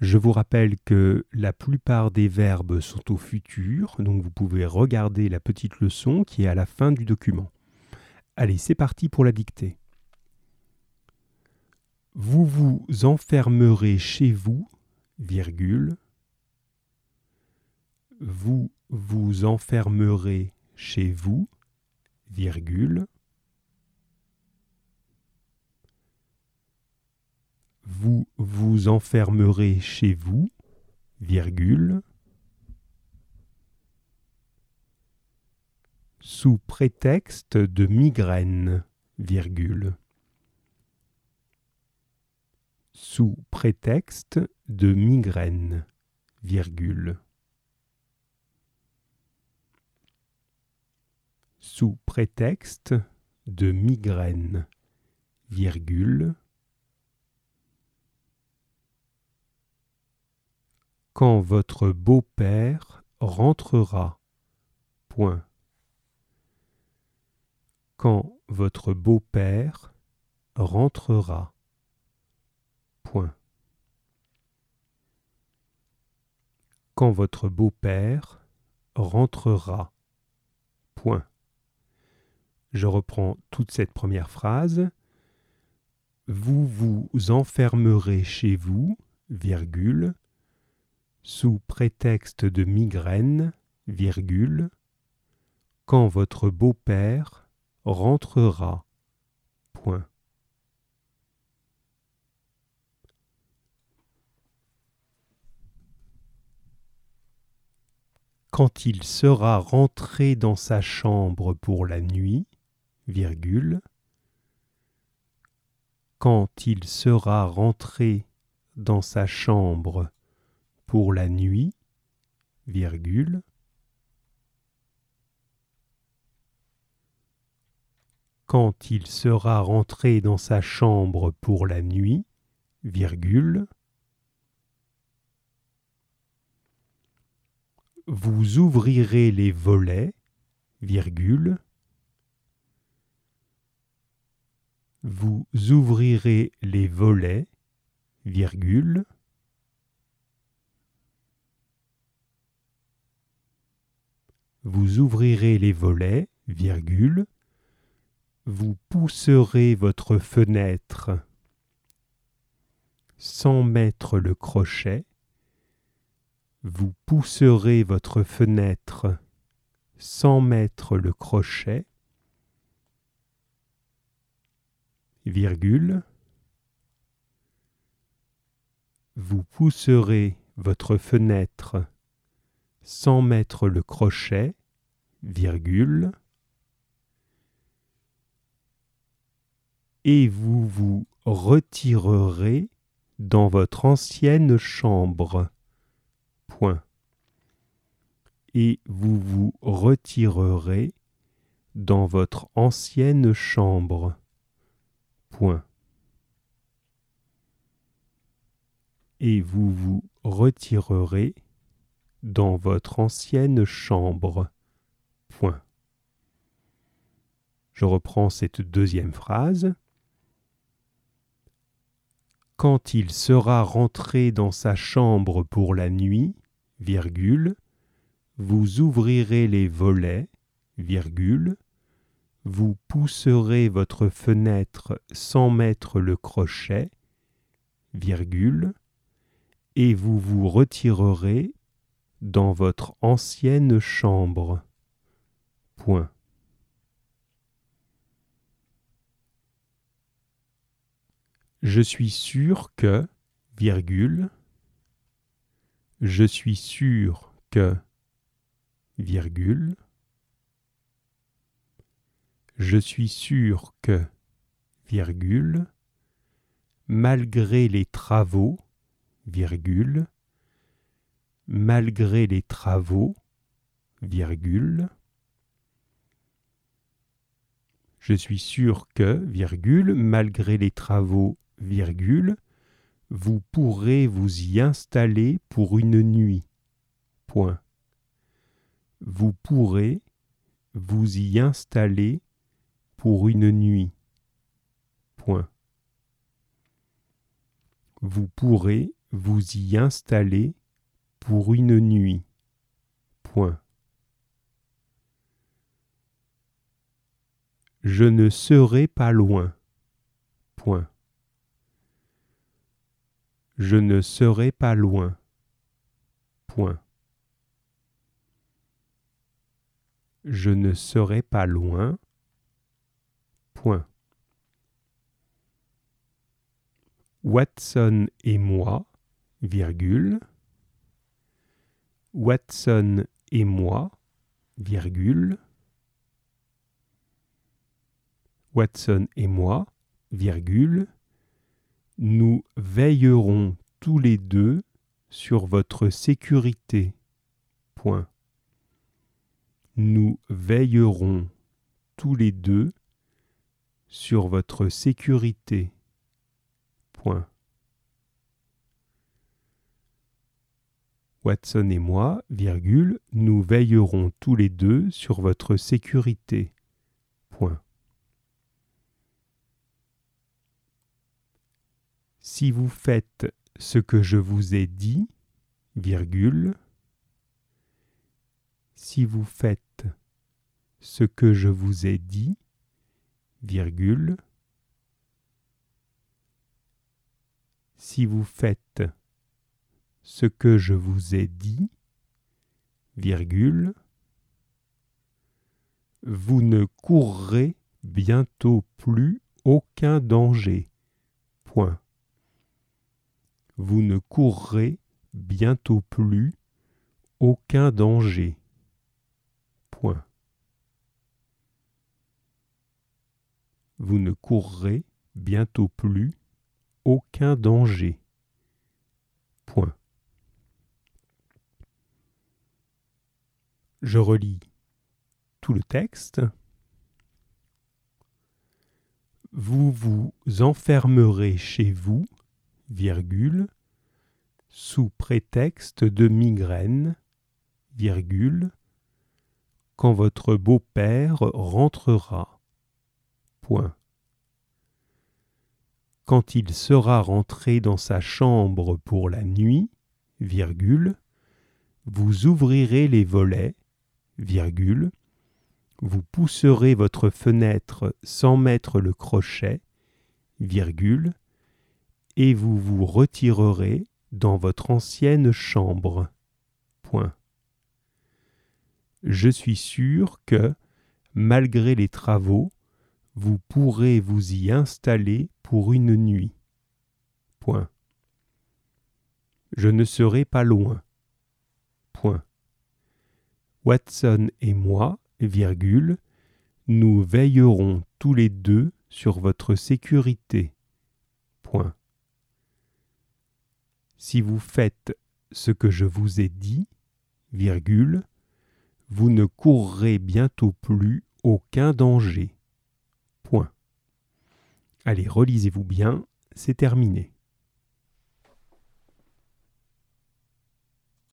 Je vous rappelle que la plupart des verbes sont au futur, donc vous pouvez regarder la petite leçon qui est à la fin du document. Allez, c'est parti pour la dictée. Vous vous enfermerez chez vous, virgule. Vous vous enfermerez chez vous, virgule. Vous vous enfermerez chez vous, virgule. Sous prétexte de migraine, virgule. Sous prétexte de migraine, virgule. Sous prétexte de migraine, virgule. Quand votre beau-père rentrera. Point. Quand votre beau-père rentrera. Point. Quand votre beau-père rentrera. Point. Je reprends toute cette première phrase. Vous vous enfermerez chez vous, virgule, sous prétexte de migraine, quand votre beau-père rentrera. Point. Quand il sera rentré dans sa chambre pour la nuit, quand il sera rentré dans sa chambre pour la nuit, virgule, quand il sera rentré dans sa chambre pour la nuit, vous ouvrirez les volets, virgule, vous ouvrirez les volets, vous ouvrirez les volets, virgule, vous pousserez votre fenêtre sans mettre le crochet, vous pousserez votre fenêtre sans mettre le crochet, virgule, vous pousserez votre fenêtre sans mettre le crochet, virgule, et vous vous retirerez dans votre ancienne chambre. Point. Et vous vous retirerez dans votre ancienne chambre. Point. Et vous vous retirerez dans votre ancienne chambre. Je reprends cette deuxième phrase. Quand il sera rentré dans sa chambre pour la nuit, vous ouvrirez les volets, vous pousserez votre fenêtre sans mettre le crochet, et vous vous retirerez dans votre ancienne chambre. Point. Je suis sûr que, virgule, je suis sûr que, virgule, je suis sûr que, virgule, malgré les travaux, malgré les travaux, virgule, je suis sûr que, virgule, malgré les travaux, virgule, vous pourrez vous y installer pour une nuit. Point. Vous pourrez vous y installer pour une nuit. Point. Vous pourrez vous y installer pour une nuit. Point. Je ne serai pas loin. Point. Je ne serai pas loin. Point. Je ne serai pas loin. Point. Watson et moi. Watson et moi, virgule. Watson et moi, virgule, nous veillerons tous les deux sur votre sécurité. Point. Nous veillerons tous les deux sur votre sécurité. Point. Watson et moi, virgule, nous veillerons tous les deux sur votre sécurité. Si vous faites ce que je vous ai dit, virgule, si vous faites ce que je vous ai dit, virgule, si vous faites ce que je vous ai dit, virgule, vous ne courrez bientôt plus aucun danger. Point vous ne courrez bientôt plus aucun danger. Point. Vous ne courrez bientôt plus aucun danger. Point. Je relis tout le texte. Vous vous enfermerez chez vous virgule, sous prétexte de migraine, virgule, quand votre beau-père rentrera. Point. Quand il sera rentré dans sa chambre pour la nuit, virgule, vous ouvrirez les volets, vous pousserez votre fenêtre sans mettre le crochet, et vous vous retirerez dans votre ancienne chambre. Je suis sûr que, malgré les travaux, vous pourrez vous y installer pour une nuit. Je ne serai pas loin. Point. Watson et moi, virgule, nous veillerons tous les deux sur votre sécurité. Point. Si vous faites ce que je vous ai dit, virgule, vous ne courrez bientôt plus aucun danger. Point. Allez, relisez-vous bien, c'est terminé.